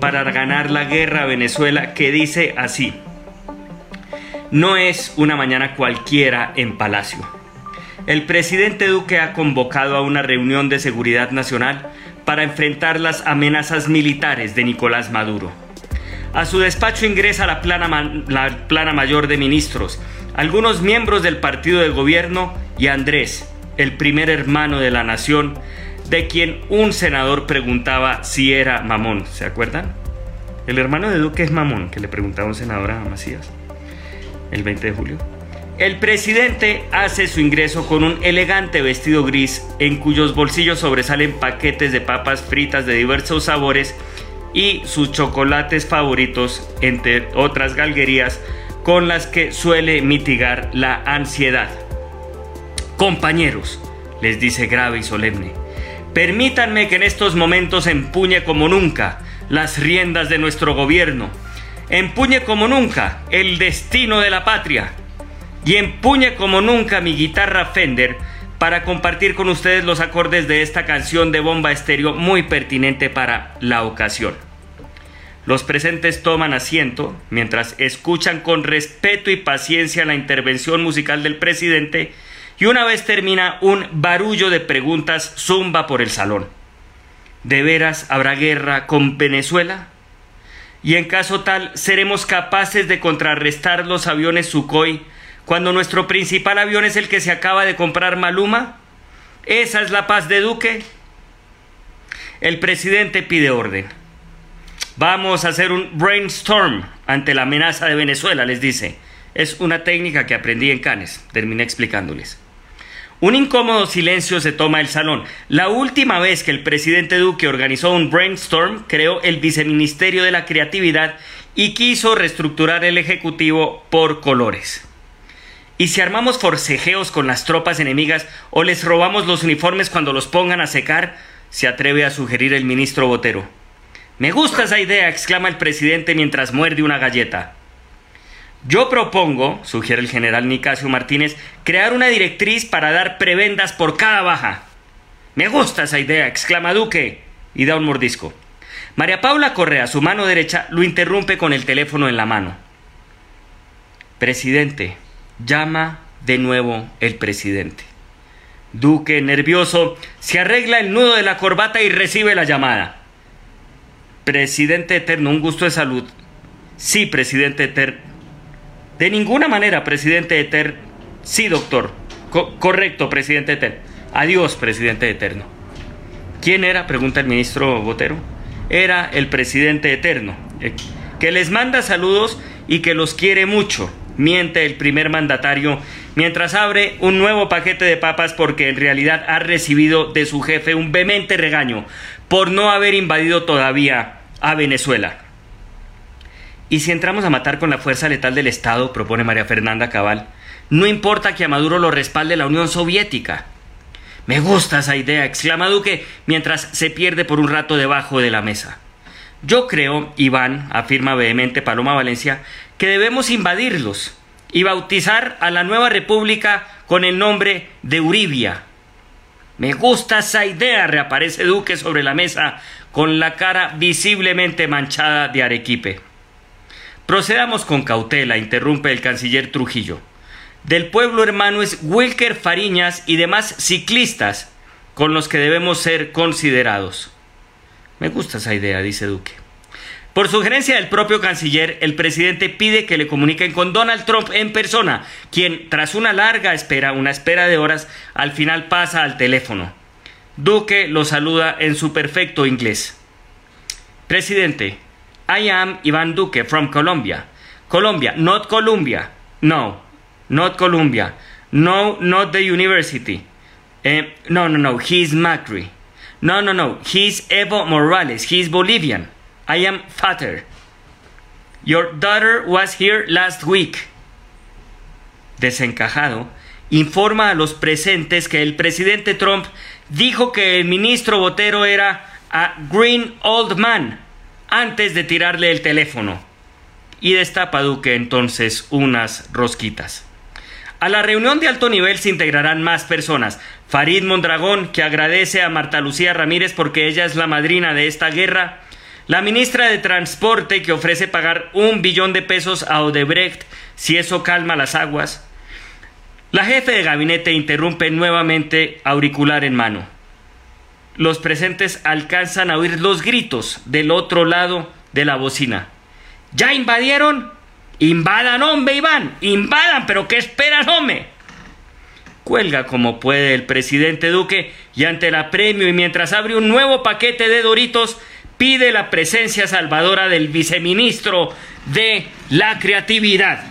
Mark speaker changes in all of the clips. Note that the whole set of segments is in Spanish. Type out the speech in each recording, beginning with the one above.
Speaker 1: Para ganar la guerra a Venezuela que dice así. No es una mañana cualquiera en Palacio. El presidente Duque ha convocado a una reunión de seguridad nacional para enfrentar las amenazas militares de Nicolás Maduro. A su despacho ingresa la plana, la plana mayor de ministros, algunos miembros del partido de gobierno y Andrés, el primer hermano de la nación, de quien un senador preguntaba si era mamón. ¿Se acuerdan? El hermano de Duque es mamón, que le preguntaba un senador a Macías el 20 de julio. El presidente hace su ingreso con un elegante vestido gris en cuyos bolsillos sobresalen paquetes de papas fritas de diversos sabores y sus chocolates favoritos, entre otras galguerías con las que suele mitigar la ansiedad. Compañeros, les dice grave y solemne, Permítanme que en estos momentos empuñe como nunca las riendas de nuestro gobierno, empuñe como nunca el destino de la patria y empuñe como nunca mi guitarra Fender para compartir con ustedes los acordes de esta canción de bomba estéreo muy pertinente para la ocasión. Los presentes toman asiento mientras escuchan con respeto y paciencia la intervención musical del presidente y una vez termina un barullo de preguntas zumba por el salón. ¿De veras habrá guerra con Venezuela? Y en caso tal, ¿seremos capaces de contrarrestar los aviones Sukhoi cuando nuestro principal avión es el que se acaba de comprar Maluma? ¿Esa es la paz de Duque? El presidente pide orden. Vamos a hacer un brainstorm ante la amenaza de Venezuela, les dice. Es una técnica que aprendí en Cannes, terminé explicándoles. Un incómodo silencio se toma el salón. La última vez que el presidente Duque organizó un brainstorm, creó el Viceministerio de la Creatividad y quiso reestructurar el Ejecutivo por colores. ¿Y si armamos forcejeos con las tropas enemigas o les robamos los uniformes cuando los pongan a secar? se atreve a sugerir el ministro Botero. Me gusta esa idea, exclama el presidente mientras muerde una galleta. Yo propongo, sugiere el general Nicasio Martínez, crear una directriz para dar prebendas por cada baja. Me gusta esa idea, exclama Duque y da un mordisco. María Paula Correa, su mano derecha, lo interrumpe con el teléfono en la mano. Presidente, llama de nuevo el presidente. Duque, nervioso, se arregla el nudo de la corbata y recibe la llamada. Presidente Eterno, un gusto de salud. Sí, presidente Eterno. De ninguna manera, presidente Eterno. Sí, doctor. correcto, presidente Eterno. Adiós, presidente eterno. ¿Quién era? Pregunta el ministro Botero. Era el presidente eterno, eh, que les manda saludos y que los quiere mucho, miente el primer mandatario mientras abre un nuevo paquete de papas porque en realidad ha recibido de su jefe un vehemente regaño por no haber invadido todavía a Venezuela. ¿Y si entramos a matar con la fuerza letal del Estado? propone María Fernanda Cabal. No importa que a Maduro lo respalde la Unión Soviética. Me gusta esa idea, exclama Duque mientras se pierde por un rato debajo de la mesa. Yo creo, Iván, afirma vehemente Paloma Valencia, que debemos invadirlos y bautizar a la nueva república con el nombre de Uribia. Me gusta esa idea, reaparece Duque sobre la mesa con la cara visiblemente manchada de arequipe. Procedamos con cautela, interrumpe el canciller Trujillo. Del pueblo hermano es Wilker Fariñas y demás ciclistas con los que debemos ser considerados. Me gusta esa idea, dice Duque. Por sugerencia del propio canciller, el presidente pide que le comuniquen con Donald Trump en persona, quien, tras una larga espera, una espera de horas, al final pasa al teléfono. Duque lo saluda en su perfecto inglés. Presidente, I am Iván Duque from Colombia. Colombia, not Columbia. No, not Columbia. No, not the university. Eh, no, no, no, he's Macri. No, no, no, he's Evo Morales. He's Bolivian. I am father. Your daughter was here last week. Desencajado, informa a los presentes que el presidente Trump dijo que el ministro Botero era a green old man antes de tirarle el teléfono. Y destapa Duque entonces unas rosquitas. A la reunión de alto nivel se integrarán más personas. Farid Mondragón, que agradece a Marta Lucía Ramírez porque ella es la madrina de esta guerra. La ministra de Transporte, que ofrece pagar un billón de pesos a Odebrecht si eso calma las aguas. La jefe de gabinete interrumpe nuevamente auricular en mano. Los presentes alcanzan a oír los gritos del otro lado de la bocina. ¿Ya invadieron? Invadan, hombre, Iván, invadan, pero ¿qué esperan, hombre? Cuelga como puede el presidente Duque y ante el apremio y mientras abre un nuevo paquete de Doritos, pide la presencia salvadora del viceministro de la creatividad.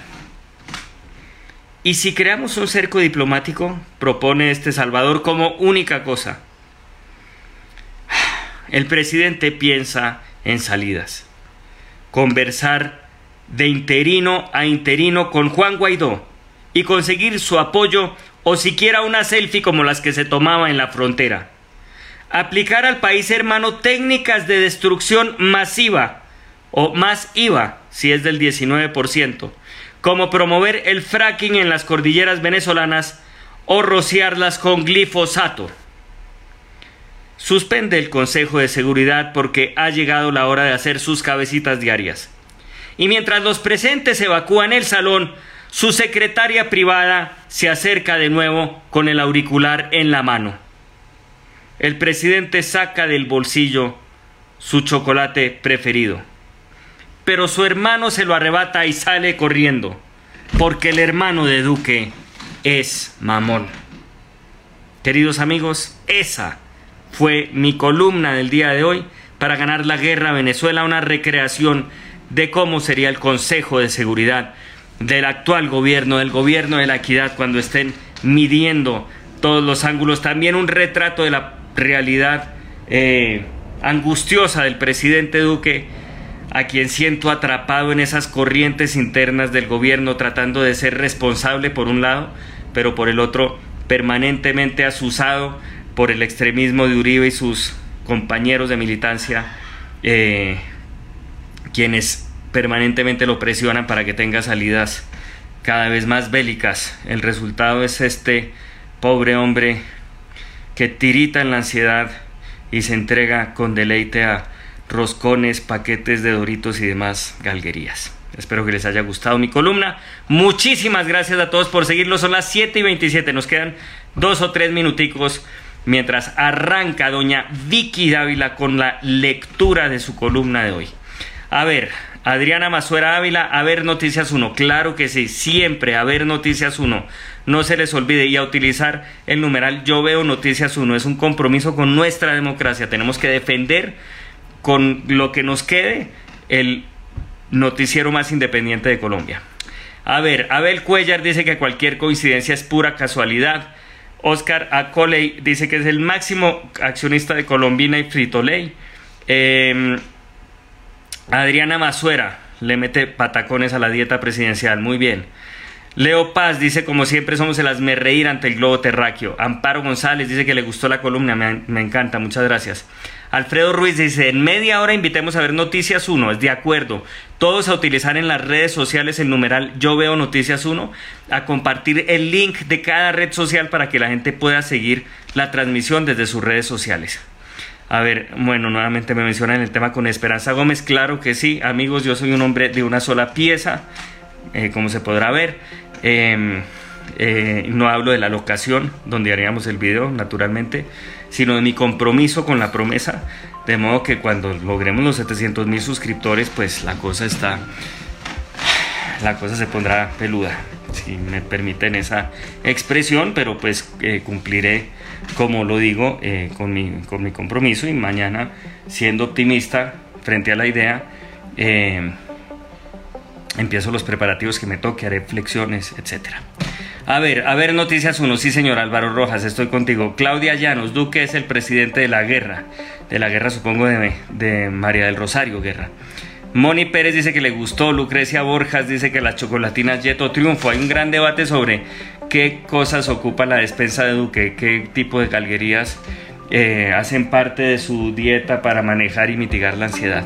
Speaker 1: Y si creamos un cerco diplomático, propone este Salvador como única cosa. El presidente piensa en salidas. Conversar de interino a interino con Juan Guaidó y conseguir su apoyo o siquiera una selfie como las que se tomaba en la frontera. Aplicar al país hermano técnicas de destrucción masiva o más IVA si es del 19%, como promover el fracking en las cordilleras venezolanas o rociarlas con glifosato. Suspende el Consejo de Seguridad porque ha llegado la hora de hacer sus cabecitas diarias y mientras los presentes evacúan el salón, su secretaria privada se acerca de nuevo con el auricular en la mano. El presidente saca del bolsillo su chocolate preferido, pero su hermano se lo arrebata y sale corriendo, porque el hermano de Duque es mamón. Queridos amigos, esa fue mi columna del día de hoy para ganar la guerra a Venezuela, una recreación de cómo sería el Consejo de Seguridad del actual gobierno, del gobierno de la equidad, cuando estén midiendo todos los ángulos. También un retrato de la realidad eh, angustiosa del presidente Duque, a quien siento atrapado en esas corrientes internas del gobierno, tratando de ser responsable por un lado, pero por el otro permanentemente asusado por el extremismo de Uribe y sus compañeros de militancia. Eh, quienes permanentemente lo presionan para que tenga salidas cada vez más bélicas. El resultado es este pobre hombre que tirita en la ansiedad y se entrega con deleite a roscones, paquetes de doritos y demás galguerías. Espero que les haya gustado mi columna. Muchísimas gracias a todos por seguirlo. Son las 7 y 27. Nos quedan dos o tres minuticos mientras arranca doña Vicky Dávila con la lectura de su columna de hoy. A ver, Adriana Mazuera Ávila, a ver Noticias 1. Claro que sí, siempre a ver Noticias 1. No se les olvide y a utilizar el numeral Yo veo Noticias 1. Es un compromiso con nuestra democracia. Tenemos que defender con lo que nos quede el noticiero más independiente de Colombia. A ver, Abel Cuellar dice que cualquier coincidencia es pura casualidad. Oscar Acoley dice que es el máximo accionista de Colombina y Fritoley. Eh, Adriana Mazuera le mete patacones a la dieta presidencial. Muy bien. Leo Paz dice, como siempre somos el asme reír ante el globo terráqueo. Amparo González dice que le gustó la columna, me, encanta, muchas gracias. Alfredo Ruiz dice, en media hora invitemos a ver Noticias 1, es de acuerdo. Todos a utilizar en las redes sociales el numeral Yo veo Noticias 1, a compartir el link de cada red social para que la gente pueda seguir la transmisión desde sus redes sociales. A ver, bueno, nuevamente me mencionan el tema con Esperanza Gómez. Claro que sí, amigos, yo soy un hombre de una sola pieza, eh, como se podrá ver. Em, eh, no hablo de la locación donde haríamos el video, naturalmente. Sino de mi compromiso con la promesa. De modo que cuando logremos los 700 mil suscriptores, pues la cosa está, la cosa se pondrá peluda, si me permiten esa expresión, pero pues eh, cumpliré, como lo digo, eh, con, mi, con mi compromiso y mañana, siendo optimista frente a la idea, eh, empiezo los preparativos que me toque, haré flexiones, etcétera. A ver, a ver, noticias uno. Sí, señor Álvaro Rojas, estoy contigo. Claudia Llanos, Duque es el presidente de la guerra. De la guerra, supongo, de, María del Rosario Guerra. Moni Pérez dice que le gustó. Lucrecia Borjas dice que las chocolatinas Yeto triunfo. Hay un gran debate sobre qué cosas ocupa la despensa de Duque, qué tipo de calguerías eh, hacen parte de su dieta para manejar y mitigar la ansiedad.